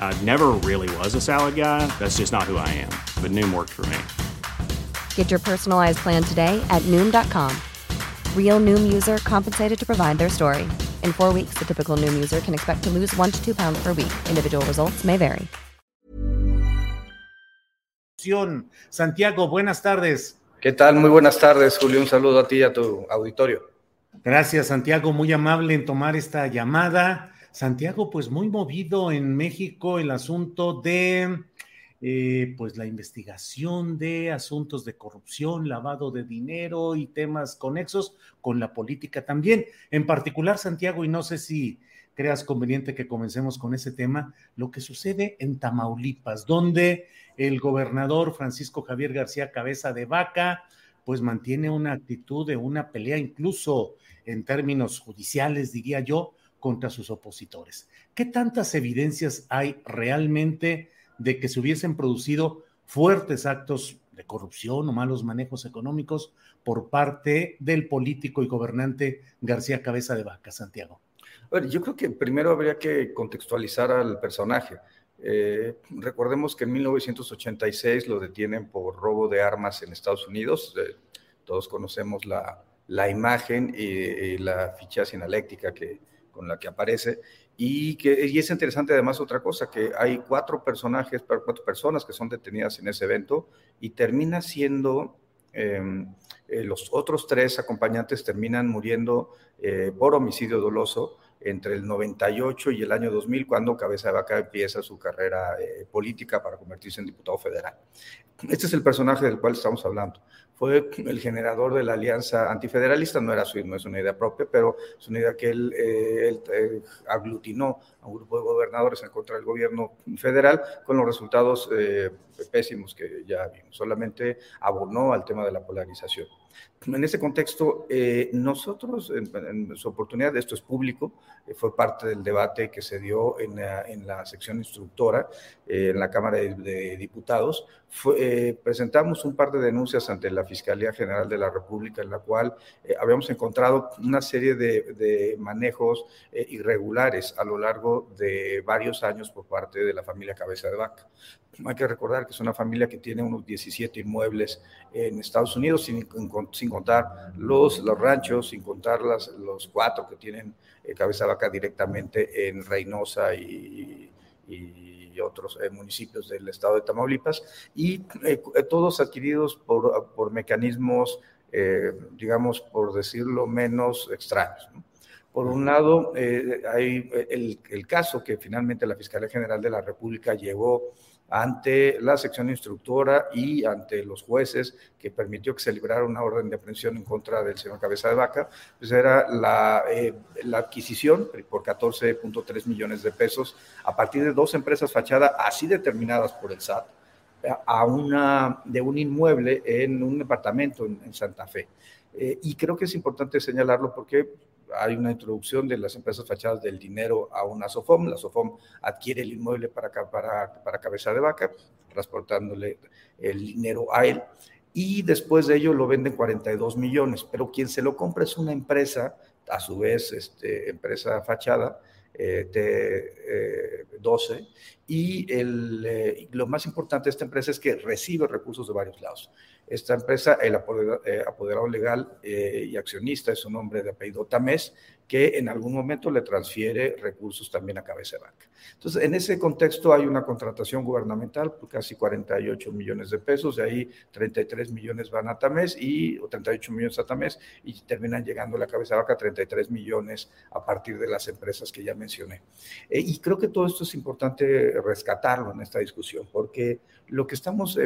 I never really was a salad guy. That's just not who I am. But Noom worked for me. Get your personalized plan today at Noom.com. Real Noom user compensated to provide their story. In four weeks, the typical Noom user can expect to lose one to two pounds per week. Individual results may vary. Santiago, buenas tardes. ¿Qué tal? Muy buenas tardes, Julio. Un saludo a ti y a tu auditorio. Gracias, Santiago. Muy amable en tomar esta llamada. Santiago, pues muy movido en México el asunto de eh, pues la investigación de asuntos de corrupción, lavado de dinero y temas conexos con la política también. En particular, Santiago, y no sé si creas conveniente que comencemos con ese tema, lo que sucede en Tamaulipas, donde el gobernador Francisco Javier García Cabeza de Vaca, pues mantiene una actitud de una pelea, incluso en términos judiciales, diría yo, contra sus opositores. ¿Qué tantas evidencias hay realmente de que se hubiesen producido fuertes actos de corrupción o malos manejos económicos por parte del político y gobernante García Cabeza de Vaca, Santiago? Bueno, yo creo que primero habría que contextualizar al personaje. Eh, recordemos que en 1986 lo detienen por robo de armas en Estados Unidos. Eh, todos conocemos la, la imagen y, y, la ficha sinaléctica que, con la que aparece. Y, que, y es interesante además otra cosa, que hay cuatro personajes, cuatro personas que son detenidas en ese evento y termina siendo, eh, eh, los otros tres acompañantes terminan muriendo eh, por homicidio doloso entre el 98 y el año 2000, cuando Cabeza de Vaca empieza su carrera eh, política para convertirse en diputado federal. Este es el personaje del cual estamos hablando fue el generador de la alianza antifederalista, no, era su, no es una idea propia, pero es una idea que él, eh, él eh, aglutinó a un grupo de gobernadores en contra del gobierno federal con los resultados eh, pésimos que ya vimos, solamente abonó al tema de la polarización. En ese contexto, eh, nosotros, en, en, su oportunidad, esto es público, eh, fue parte del debate que se dio en la, en la sección instructora, eh, en la Cámara de, de Diputados, fue, presentamos un par de denuncias ante la Fiscalía General de la República, en la cual eh, habíamos encontrado una serie de, manejos irregulares a lo largo de varios años por parte de la familia Cabeza de Vaca. Hay que recordar que es una familia que tiene unos 17 inmuebles en Estados Unidos, sin, sin contar los, los ranchos, sin contar las, los cuatro que tienen eh, cabeza de vaca directamente en Reynosa y, y otros eh, municipios del estado de Tamaulipas, y eh, todos adquiridos por, por mecanismos, eh, digamos, por decirlo menos extraños. ¿no? Por un lado, eh, hay el, el, caso que finalmente la Fiscalía General de la República llevó ante la sección instructora y ante los jueces que permitió que se librara una orden de aprehensión en contra del señor Cabeza de Vaca, pues era la, eh, la adquisición por 14.3 millones de pesos a partir de dos empresas fachada así determinadas por el SAT a una, de un inmueble en un departamento en, Santa Fe. Eh, y creo que es importante señalarlo porque hay una introducción de las empresas fachadas del dinero a una SOFOM. La SOFOM adquiere el inmueble para, para, para cabeza de vaca, transportándole el dinero a él. Y después de ello lo venden 42 millones, pero quien se lo compra es una empresa, a su vez, este, empresa fachada, eh, de eh, 12, y el, lo más importante de esta empresa es que recibe recursos de varios lados. Esta empresa, el apoderado, legal y accionista es un hombre de apellido Tamés, que en algún momento le transfiere recursos también a cabeza de banca. Entonces, en ese contexto hay una contratación gubernamental por casi 48 millones de pesos, de ahí 33 millones van a Tamés y o 38 millones a Tamés y terminan llegando a la cabeza de vaca 33 millones a partir de las empresas que ya mencioné. Eh, y creo que todo esto es importante rescatarlo en esta discusión, porque lo que estamos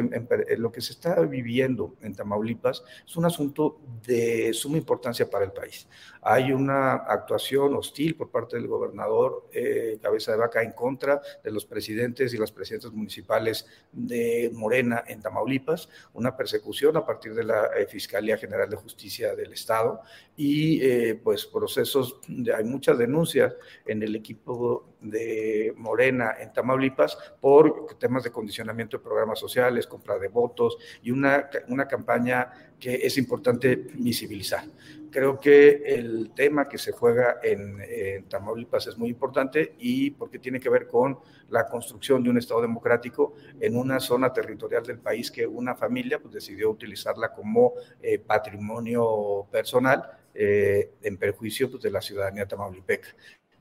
lo que se está viviendo en Tamaulipas es un asunto de suma importancia para el país. Hay una actuación hostil por parte del gobernador eh, Cabeza de Vaca en contra de los presidentes y las presidentas municipales de Morena en Tamaulipas, una persecución a partir de la eh, Fiscalía General de Justicia del Estado y eh, pues procesos, hay muchas denuncias en el equipo de Morena en Tamaulipas por temas de condicionamiento de programas sociales, compra de votos y una, una campaña que es importante visibilizar. Creo que el tema que se juega en, Tamaulipas es muy importante y porque tiene que ver con la construcción de un Estado democrático en una zona territorial del país que una familia pues, decidió utilizarla como eh, patrimonio personal eh, en perjuicio pues, de la ciudadanía tamaulipeca.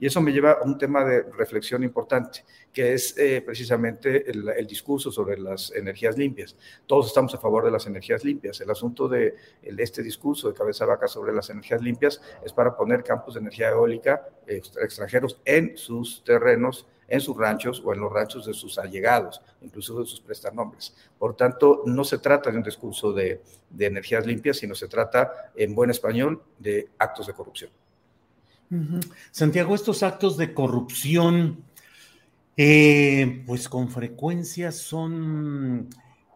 Y eso me lleva a un tema de reflexión importante, que es eh, precisamente el, discurso sobre las energías limpias. Todos estamos a favor de las energías limpias. El asunto de este discurso de cabeza vaca sobre las energías limpias es para poner campos de energía eólica extranjeros en sus terrenos en sus ranchos o en los ranchos de sus allegados, incluso de sus prestanombres. Por tanto, no se trata de un discurso de energías limpias, sino se trata, en buen español, de actos de corrupción. Santiago, estos actos de corrupción, eh, pues con frecuencia son,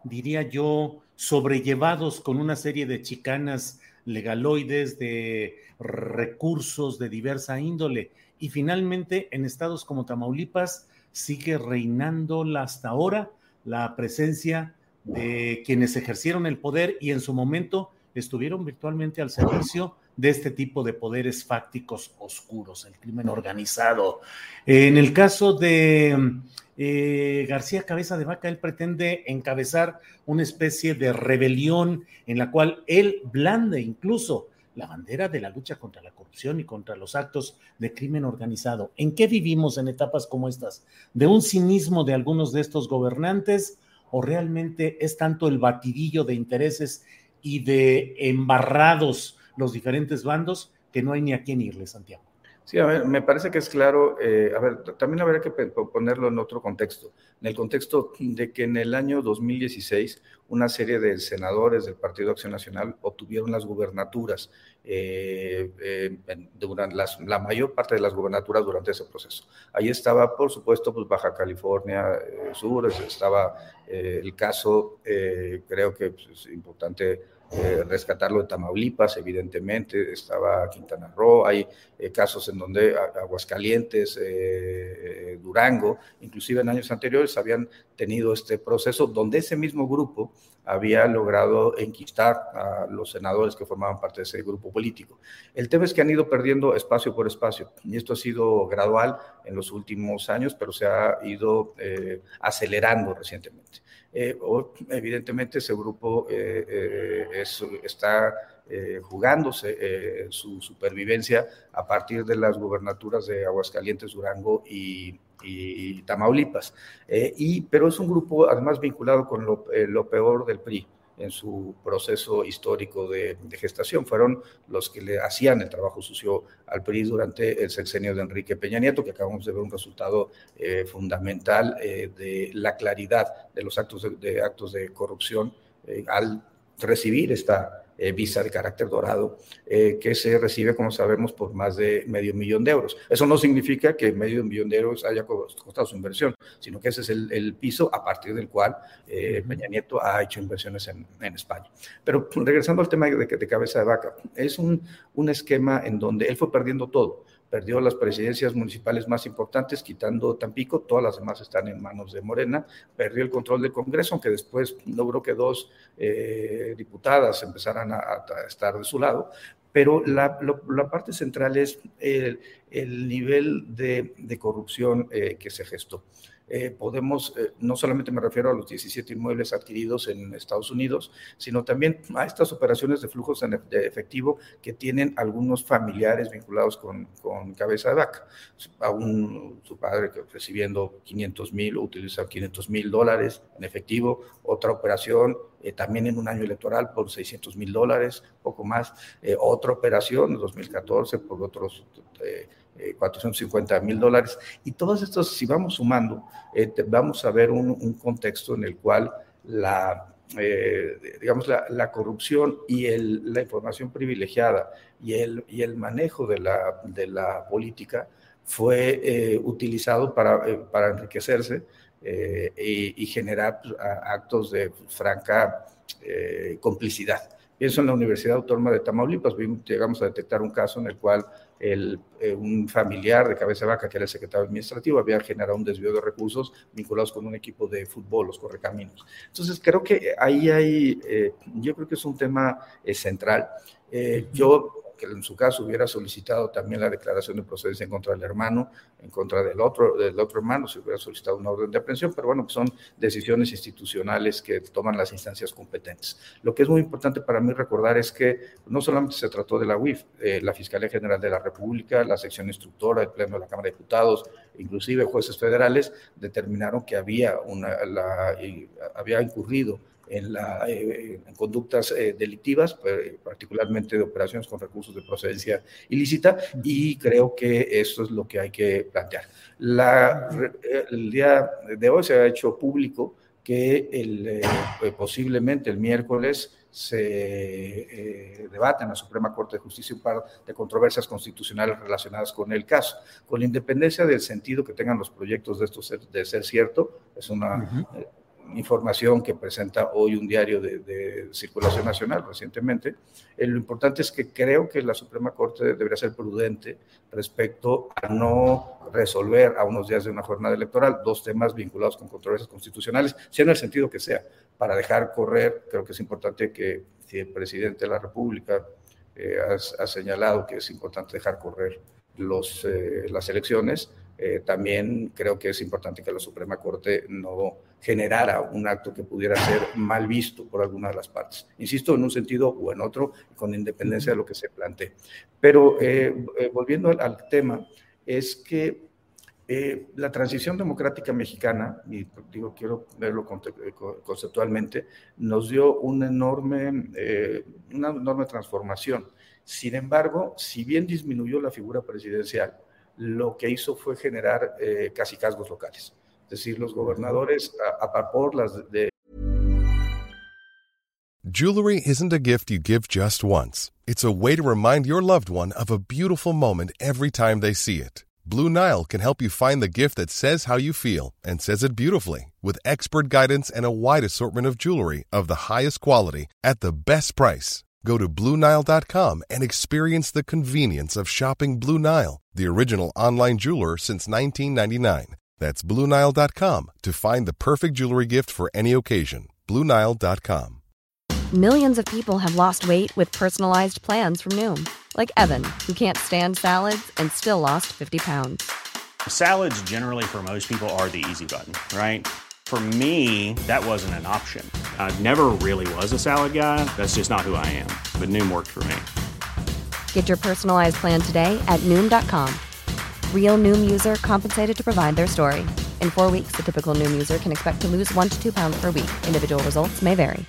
diría yo, sobrellevados con una serie de chicanas legaloides, de recursos de diversa índole. Y finalmente, en estados como Tamaulipas, sigue reinando hasta ahora la presencia de quienes ejercieron el poder y en su momento estuvieron virtualmente al servicio de este tipo de poderes fácticos oscuros, el crimen organizado. En el caso de eh, García Cabeza de Vaca, él pretende encabezar una especie de rebelión en la cual él blande incluso la bandera de la lucha contra la corrupción y contra los actos de crimen organizado. ¿En qué vivimos en etapas como estas? ¿De un cinismo de algunos de estos gobernantes o realmente es tanto el batidillo de intereses y de embarrados los diferentes bandos que no hay ni a quién irle, Santiago. Sí, a ver, me parece que es claro, eh, a ver, también habría que ponerlo en otro contexto, en el contexto de que en el año 2016 una serie de senadores del Partido Acción Nacional obtuvieron las gubernaturas, eh, eh, durante la mayor parte de las gubernaturas durante ese proceso. Ahí estaba, por supuesto, pues Baja California Sur, estaba el caso, creo que pues, es importante eh, rescatarlo de Tamaulipas, evidentemente, estaba Quintana Roo, hay eh, casos en donde Aguascalientes, eh, Durango, inclusive en años anteriores habían tenido este proceso donde ese mismo grupo había logrado enquistar a los senadores que formaban parte de ese grupo político. El tema es que han ido perdiendo espacio por espacio y esto ha sido gradual en los últimos años, pero se ha ido acelerando recientemente. Eh, evidentemente ese grupo eh, eh, está jugándose su supervivencia a partir de las gubernaturas de Aguascalientes, Durango y, Tamaulipas. y, pero es un grupo además vinculado con lo peor del PRI en su proceso histórico de, gestación. Fueron los que le hacían el trabajo sucio al PRI durante el sexenio de Enrique Peña Nieto, que acabamos de ver un resultado eh, fundamental eh, de la claridad de los actos de, actos de corrupción eh, al recibir esta eh, visa de carácter dorado, eh, que se recibe, como sabemos, por más de medio millón de euros. Eso no significa que medio millón de euros haya costado su inversión, sino que ese es el, piso a partir del cual eh, Peña Nieto ha hecho inversiones en, España. Pero regresando al tema de, de cabeza de vaca, es un, un esquema en donde él fue perdiendo todo perdió las presidencias municipales más importantes, quitando Tampico, todas las demás están en manos de Morena, perdió el control del Congreso, aunque después logró que dos eh, diputadas empezaran a, estar de su lado, pero la, parte central es el, nivel de, corrupción eh, que se gestó. Eh, podemos, eh, no solamente me refiero a los 17 inmuebles adquiridos en Estados Unidos, sino también a estas operaciones de flujos de efectivo que tienen algunos familiares vinculados con, con cabeza de vaca. A un, su padre que recibiendo 500 mil o utiliza 500 mil dólares en efectivo, otra operación eh, también en un año electoral por 600 mil dólares, poco más, otra operación en 2014 por otros 450 eh, mil dólares. Y todos estos, si vamos sumando, eh, vamos a ver un, contexto en el cual la, eh, digamos, la, corrupción y el, la información privilegiada y el, y el manejo de la, de la política fue utilizado para, para enriquecerse y, y, generar pues, actos de franca complicidad. Pienso en la Universidad Autónoma de Tamaulipas, llegamos a detectar un caso en el cual el, eh, un familiar de Cabeza Vaca, que era el secretario administrativo, había generado un desvío de recursos vinculados con un equipo de fútbol, los Correcaminos. Entonces, creo que ahí hay, eh, yo creo que es un tema eh, central. yo que en su caso hubiera solicitado también la declaración de procedencia en contra del hermano, en contra del otro, del otro hermano, si hubiera solicitado una orden de aprehensión, pero bueno, pues son decisiones institucionales que toman las instancias competentes. Lo que es muy importante para mí recordar es que no solamente se trató de la UIF, eh, la Fiscalía General de la República, la sección instructora, el Pleno de la Cámara de Diputados, inclusive jueces federales, determinaron que había, una, la, había incurrido en, la, eh, conductas eh, delictivas, eh, particularmente de operaciones con recursos de procedencia ilícita, y creo que eso es lo que hay que plantear. La, el día de hoy se ha hecho público que el, posiblemente el miércoles se debate en la Suprema Corte de Justicia un par de controversias constitucionales relacionadas con el caso. Con la independencia del sentido que tengan los proyectos de esto de ser cierto, es una información que presenta hoy un diario de, circulación nacional recientemente. Eh, lo importante es que creo que la Suprema Corte debería ser prudente respecto a no resolver a unos días de una jornada electoral dos temas vinculados con controversias constitucionales, sea en el sentido que sea, para dejar correr, creo que es importante que si el presidente de la República eh, ha, señalado que es importante dejar correr los, eh, las elecciones, eh, también creo que es importante que la Suprema Corte no generara un acto que pudiera ser mal visto por alguna de las partes. Insisto, en un sentido o en otro, con independencia de lo que se plantee. Pero eh, eh, volviendo al, tema, es que la transición democrática mexicana, y digo, quiero verlo conceptualmente, nos dio una enorme, una enorme transformación. Sin embargo, si bien disminuyó la figura presidencial, lo que hizo fue generar eh, casi casgos locales. Es decir, los gobernadores, a, a las de... Jewelry isn't a gift you give just once. It's a way to remind your loved one of a beautiful moment every time they see it. Blue Nile can help you find the gift that says how you feel and says it beautifully with expert guidance and a wide assortment of jewelry of the highest quality at the best price. Go to BlueNile.com and experience the convenience of shopping Blue Nile, the original online jeweler since 1999. That's BlueNile.com to find the perfect jewelry gift for any occasion. BlueNile.com. Millions of people have lost weight with personalized plans from Noom, like Evan, who can't stand salads and still lost 50 pounds. Salads, generally, for most people, are the easy button, right? For me, that wasn't an option. I never really was a salad guy. That's just not who I am. But Noom worked for me. Get your personalized plan today at Noom.com. Real Noom user compensated to provide their story. In four weeks, the typical Noom user can expect to lose one to two pounds per week. Individual results may vary.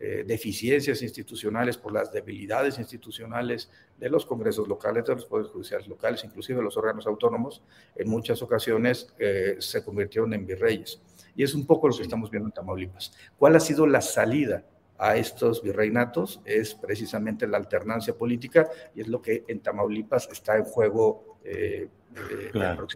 Eh, deficiencias institucionales, por las debilidades institucionales de los congresos locales, de los poderes judiciales locales, inclusive de los órganos autónomos, en muchas ocasiones eh, se convirtieron en virreyes. Y es un poco lo que estamos viendo en Tamaulipas. ¿Cuál ha sido la salida a estos virreinatos? Es precisamente la alternancia política y es lo que en Tamaulipas está en juego eh, claro.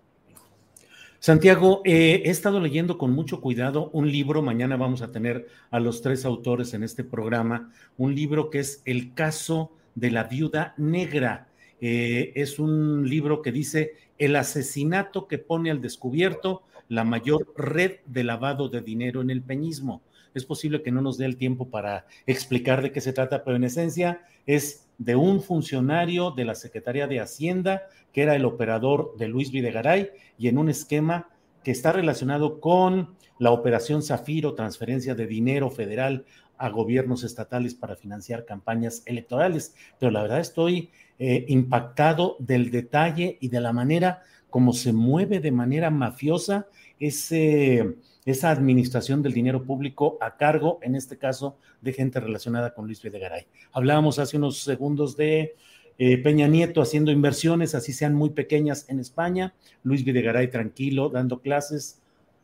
Santiago, eh, he estado leyendo con mucho cuidado un libro, mañana vamos a tener a los tres autores en este programa, un libro que es El caso de la viuda negra. Eh, es un libro que dice el asesinato que pone al descubierto la mayor red de lavado de dinero en el peñismo. Es posible que no nos dé el tiempo para explicar de qué se trata, pero en esencia es de un funcionario de la Secretaría de Hacienda, que era el operador de Luis Videgaray, y en un esquema que está relacionado con la operación Zafiro, transferencia de dinero federal a gobiernos estatales para financiar campañas electorales. Pero la verdad estoy eh, impactado del detalle y de la manera como se mueve de manera mafiosa ese, esa administración del dinero público a cargo, en este caso, de gente relacionada con Luis Videgaray. Hablábamos hace unos segundos de eh, Peña Nieto haciendo inversiones, así sean muy pequeñas en España, Luis Videgaray tranquilo, dando clases.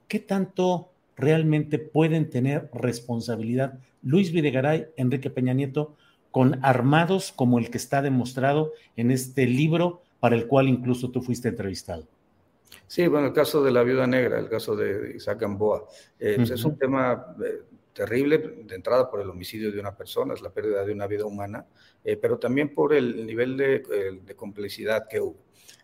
¿Qué tanto realmente pueden tener responsabilidad Luis Videgaray, Enrique Peña Nieto, con armados como el que está demostrado en este libro para el cual incluso tú fuiste entrevistado. Sí, bueno, el caso de la viuda negra, el caso de Isaac Gamboa, eh, pues es un tema eh, terrible, de entrada por el homicidio de una persona, es la pérdida de una vida humana, eh, pero también por el nivel de, de complicidad que hubo.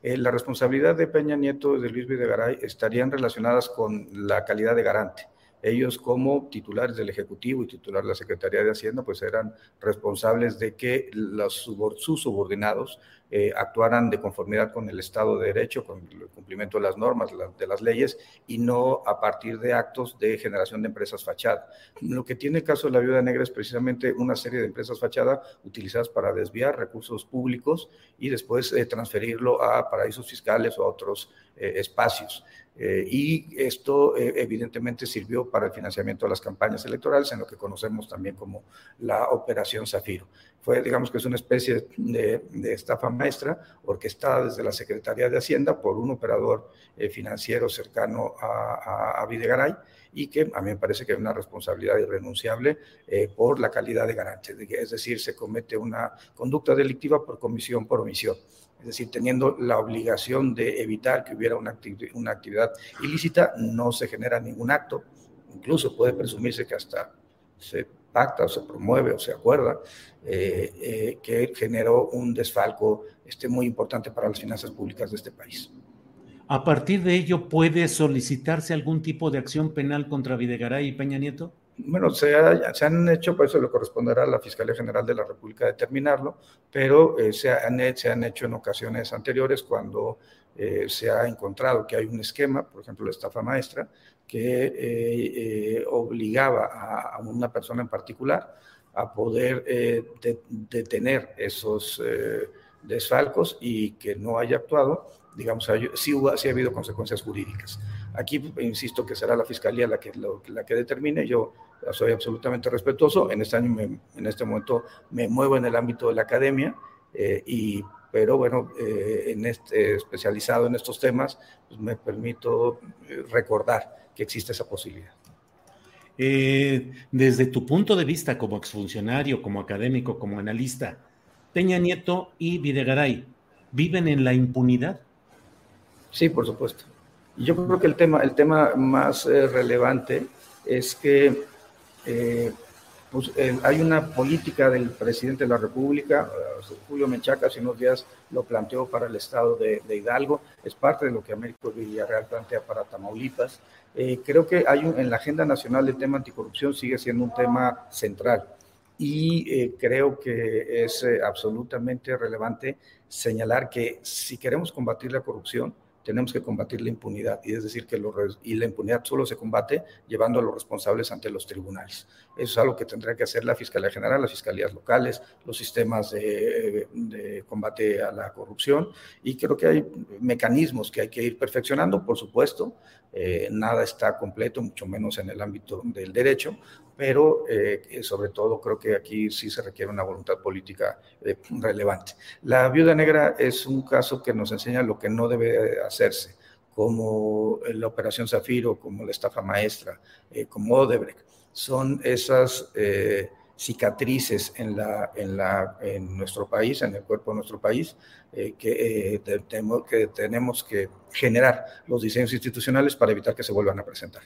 La responsabilidad de Peña Nieto y de Luis Videgaray estarían relacionadas con la calidad de garante ellos como titulares del Ejecutivo y titular de la Secretaría de Hacienda, pues eran responsables de que sus subordinados eh, actuaran de conformidad con el Estado de Derecho, con el cumplimiento de las normas, de las leyes, y no a partir de actos de generación de empresas fachada. Lo que tiene el caso de la Viuda Negra es precisamente una serie de empresas fachada utilizadas para desviar recursos públicos y después eh, transferirlo a paraísos fiscales o a otros eh, espacios. Eh, y esto eh, evidentemente sirvió para el financiamiento de las campañas electorales, en lo que conocemos también como la Operación Zafiro. Fue, digamos que es una especie de, estafa maestra orquestada desde la Secretaría de Hacienda por un operador eh, financiero cercano a, a, Videgaray y que a mí me parece que es una responsabilidad irrenunciable por la calidad de garante, es decir, se comete una conducta delictiva por comisión, por omisión es decir, teniendo la obligación de evitar que hubiera una, actividad ilícita, no se genera ningún acto, incluso puede presumirse que hasta se pacta o se promueve o se acuerda, eh, eh, que generó un desfalco este, muy importante para las finanzas públicas de este país. A partir de ello, ¿puede solicitarse algún tipo de acción penal contra Videgaray y Peña Nieto? Bueno, se, han hecho, por eso le corresponderá a la Fiscalía General de la República determinarlo, pero eh, se, han, hecho en ocasiones anteriores cuando eh, se ha encontrado que hay un esquema, por ejemplo, la estafa maestra, que eh, obligaba a, una persona en particular a poder detener esos desfalcos y que no haya actuado, digamos, sí, hubo, sí ha habido consecuencias jurídicas. Aquí, insisto, que será la Fiscalía la que, la que determine. Yo soy absolutamente respetuoso. En este año, en este momento, me muevo en el ámbito de la academia, eh, y, pero bueno, eh, en este, especializado en estos temas, pues me permito eh, recordar que existe esa posibilidad. desde tu punto de vista como exfuncionario, como académico, como analista, Peña Nieto y Videgaray, ¿viven en la impunidad? Sí, por supuesto. Yo creo que el tema, el tema más relevante es que eh, pues, hay una política del presidente de la República, eh, Julio Menchaca, hace unos días lo planteó para el estado de, Hidalgo, es parte de lo que Américo Villarreal plantea para Tamaulipas. Eh, creo que hay en la agenda nacional el tema anticorrupción sigue siendo un tema central y creo que es absolutamente relevante señalar que si queremos combatir la corrupción, tenemos que combatir la impunidad, y es decir, que y la impunidad solo se combate llevando a los responsables ante los tribunales. Eso es algo que tendrá que hacer la Fiscalía General, las fiscalías locales, los sistemas de, de combate a la corrupción, y creo que hay mecanismos que hay que ir perfeccionando, por supuesto, eh, nada está completo, mucho menos en el ámbito del derecho, pero eh, sobre todo creo que aquí sí se requiere una voluntad política eh, relevante. La viuda negra es un caso que nos enseña lo que no debe hacerse, como la operación Zafiro, como la estafa maestra, como Odebrecht. Son esas cicatrices en, la, en, la, en nuestro país, en el cuerpo de nuestro país, eh, que, eh, que tenemos que generar los diseños institucionales para evitar que se vuelvan a presentar.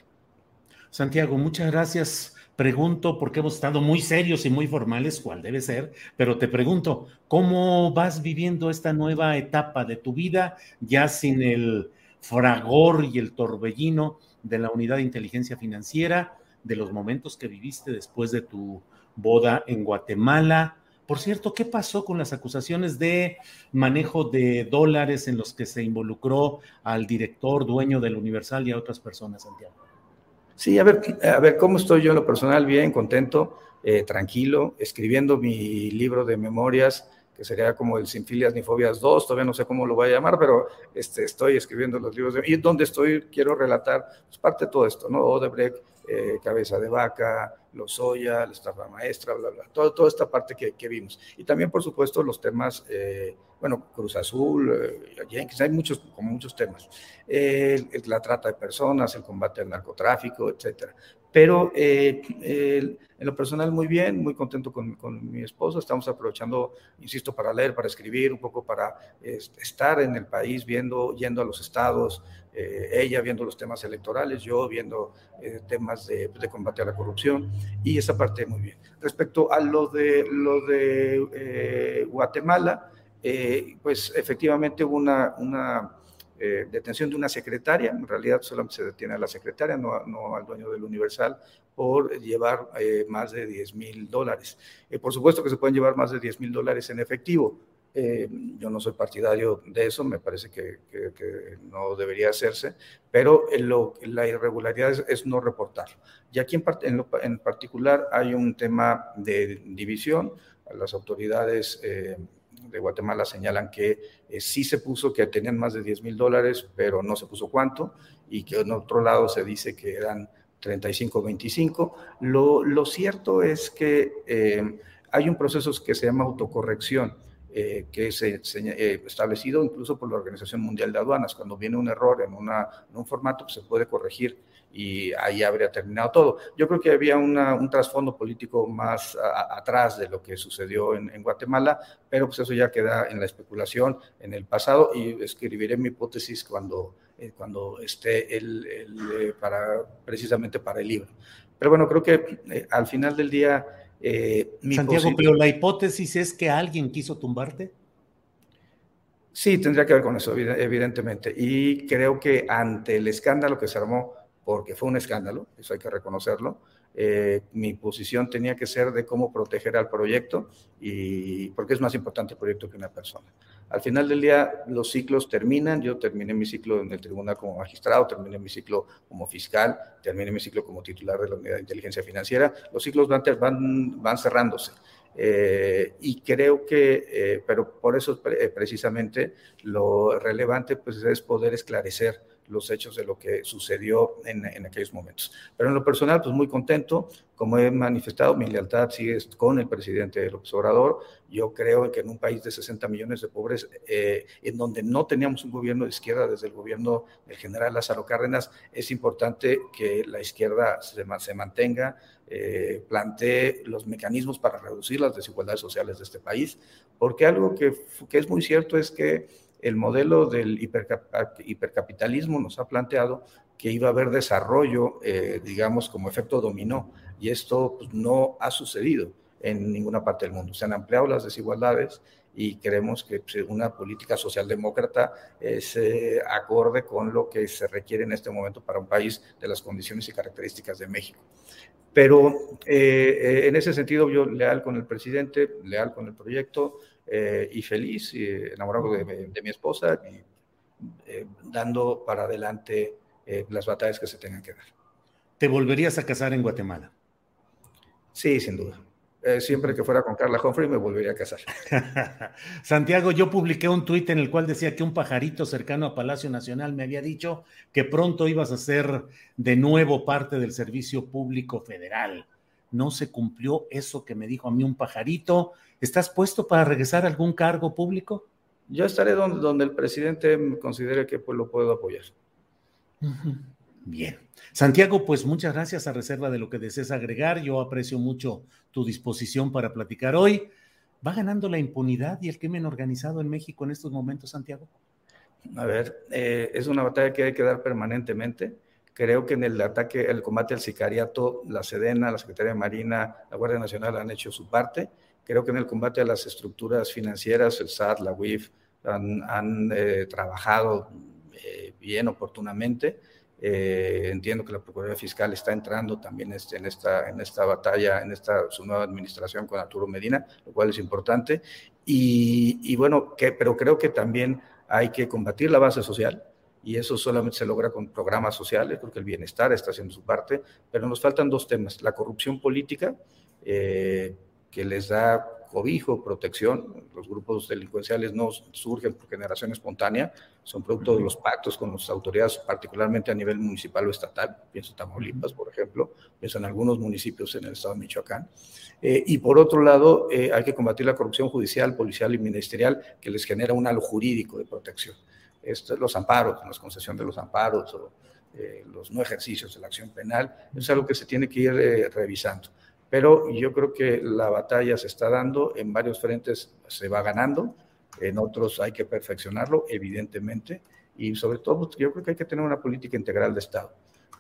Santiago, muchas gracias. Pregunto, porque hemos estado muy serios y muy formales, cual debe ser, pero te pregunto, ¿cómo vas viviendo esta nueva etapa de tu vida ya sin el fragor y el torbellino de la Unidad de Inteligencia Financiera, de los momentos que viviste después de tu boda en Guatemala. Por cierto, ¿qué pasó con las acusaciones de manejo de dólares en los que se involucró al director, dueño del Universal y a otras personas, Santiago? Sí, a ver, a ver, ¿cómo estoy yo en lo personal? Bien, contento, eh, tranquilo, escribiendo mi libro de memorias, que sería como el Sin Filias ni Fobias 2, todavía no sé cómo lo voy a llamar, pero este, estoy escribiendo los libros y donde estoy quiero relatar pues, parte de todo esto, ¿no? Odebrecht, eh, Cabeza de Vaca, Lozoya, la estafa maestra, bla, bla, toda esta parte que, que, vimos. Y también, por supuesto, los temas, eh, bueno, Cruz Azul, eh, hay muchos, como muchos temas. La trata de personas, el combate al narcotráfico, etcétera. Pero eh, en lo personal muy bien, muy contento con, con, mi esposa. Estamos aprovechando, insisto, para leer, para escribir, un poco para estar en el país, viendo, yendo a los estados, eh, ella viendo los temas electorales, yo viendo eh, temas de, de, combate a la corrupción y esa parte muy bien. Respecto a lo de, lo de Guatemala, pues efectivamente hubo una, una detención de una secretaria, en realidad solamente se detiene a la secretaria, no, al dueño del Universal, por llevar más de 10 mil dólares. por supuesto que se pueden llevar más de 10 mil dólares en efectivo, eh, yo no soy partidario de eso, me parece que, no debería hacerse, pero lo, la irregularidad es, no reportarlo. Y aquí en, en, particular hay un tema de división. Las autoridades eh, de Guatemala señalan que eh, sí se puso que tenían más de 10 mil dólares, pero no se puso cuánto, y que en otro lado se dice que eran 35, 25. Lo, lo cierto es que eh, hay un proceso que se llama autocorrección eh, que es eh, establecido incluso por la Organización Mundial de Aduanas. Cuando viene un error en, una, en un formato, pues se puede corregir y ahí habría terminado todo. Yo creo que había una, un trasfondo político más a, atrás de lo que sucedió en, en, Guatemala, pero pues eso ya queda en la especulación, en el pasado, y escribiré mi hipótesis cuando, eh, cuando esté el, el eh, para, precisamente para el libro. Pero bueno, creo que eh, al final del día eh, Santiago, pero la hipótesis es que alguien quiso tumbarte. Sí, tendría que ver con eso, evidentemente. Y creo que ante el escándalo que se armó, porque fue un escándalo, eso hay que reconocerlo, eh, mi posición tenía que ser de cómo proteger al proyecto y porque es más importante el proyecto que una persona. Al final del día, los ciclos terminan. Yo terminé mi ciclo en el tribunal como magistrado, terminé mi ciclo como fiscal, terminé mi ciclo como titular de la unidad de inteligencia financiera. Los ciclos van, van, van cerrándose. Eh, y creo que, eh, pero por eso eh, precisamente lo relevante pues, es poder esclarecer los hechos de lo que sucedió en, en, aquellos momentos. Pero en lo personal, pues muy contento, como he manifestado, mi lealtad sigue con el presidente López Obrador. Yo creo que en un país de 60 millones de pobres, eh, en donde no teníamos un gobierno de izquierda desde el gobierno del general Lázaro Cárdenas, es importante que la izquierda se, se mantenga, eh, plantee los mecanismos para reducir las desigualdades sociales de este país, porque algo que, que es muy cierto es que el modelo del hipercapitalismo nos ha planteado que iba a haber desarrollo, eh, digamos, como efecto dominó, y esto pues, no ha sucedido en ninguna parte del mundo. Se han ampliado las desigualdades y creemos que pues, una política socialdemócrata eh, acorde con lo que se requiere en este momento para un país de las condiciones y características de México. Pero eh, en ese sentido yo leal con el presidente, leal con el proyecto, eh, y feliz, enamorado de, de, mi esposa y eh, dando para adelante eh, las batallas que se tengan que dar. ¿Te volverías a casar en Guatemala? Sí, sin duda. Eh, siempre que fuera con Carla Humphrey me volvería a casar. Santiago, yo publiqué un tuit en el cual decía que un pajarito cercano a Palacio Nacional me había dicho que pronto ibas a ser de nuevo parte del Servicio Público Federal. No se cumplió eso que me dijo a mí un pajarito ¿Estás puesto para regresar a algún cargo público? Yo estaré donde, donde el presidente considere que pues, lo puedo apoyar. Bien. Santiago, pues muchas gracias a reserva de lo que desees agregar. Yo aprecio mucho tu disposición para platicar hoy. ¿Va ganando la impunidad y el crimen organizado en México en estos momentos, Santiago? A ver, eh, es una batalla que hay que dar permanentemente. Creo que en el ataque, el combate al sicariato, la Sedena, la Secretaría de Marina, la Guardia Nacional han hecho su parte Creo que en el combate a las estructuras financieras, el SAT, la UIF, han, eh, trabajado eh, bien, oportunamente. Eh, entiendo que la Procuraduría Fiscal está entrando también este, en, esta, en esta batalla, en esta su nueva administración con Arturo Medina, lo cual es importante. Y, y bueno, que, pero creo que también hay que combatir la base social, y eso solamente se logra con programas sociales, porque el bienestar está haciendo su parte, pero nos faltan dos temas, la corrupción política, eh, que les da cobijo, protección. Los grupos delincuenciales no surgen por generación espontánea, son producto de los pactos con las autoridades, particularmente a nivel municipal o estatal. Pienso en Tamaulipas, por ejemplo, pienso en algunos municipios en el estado de Michoacán. Eh, y por otro lado, eh, hay que combatir la corrupción judicial, policial y ministerial que les genera un halo jurídico de protección. Esto, los amparos, la concesión de los amparos o eh, los no ejercicios de la acción penal, es algo que se tiene que ir revisando pero yo creo que la batalla se está dando, en varios frentes se va ganando, en otros hay que perfeccionarlo, evidentemente, y sobre todo pues, yo creo que hay que tener una política integral de Estado.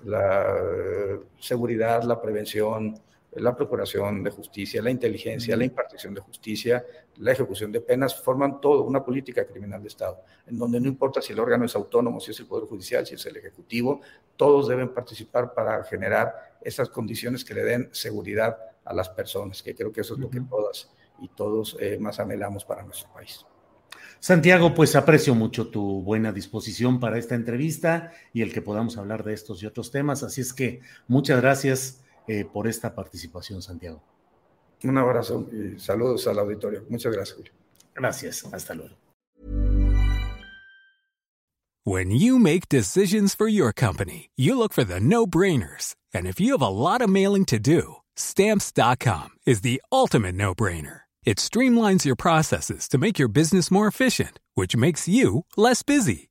La eh, seguridad, la prevención, la procuración de justicia, la inteligencia, la impartición de justicia, la ejecución de penas, forman todo una política criminal de Estado, en donde no importa si el órgano es autónomo, si es el Poder Judicial, si es el Ejecutivo, todos deben participar para generar esas condiciones que le den seguridad a las personas, que creo que eso es lo que todas y todos eh, más anhelamos para nuestro país. Santiago, pues aprecio mucho tu buena disposición para esta entrevista y el que podamos hablar de estos y otros temas. Así es que muchas gracias eh, por esta participación, Santiago. Un abrazo y saludos al auditorio. Muchas gracias. Gracias. Hasta luego. When you make decisions for your company, you look for the no-brainers. And if you have a lot of mailing to do, stamps.com is the ultimate no-brainer. It streamlines your processes to make your business more efficient, which makes you less busy.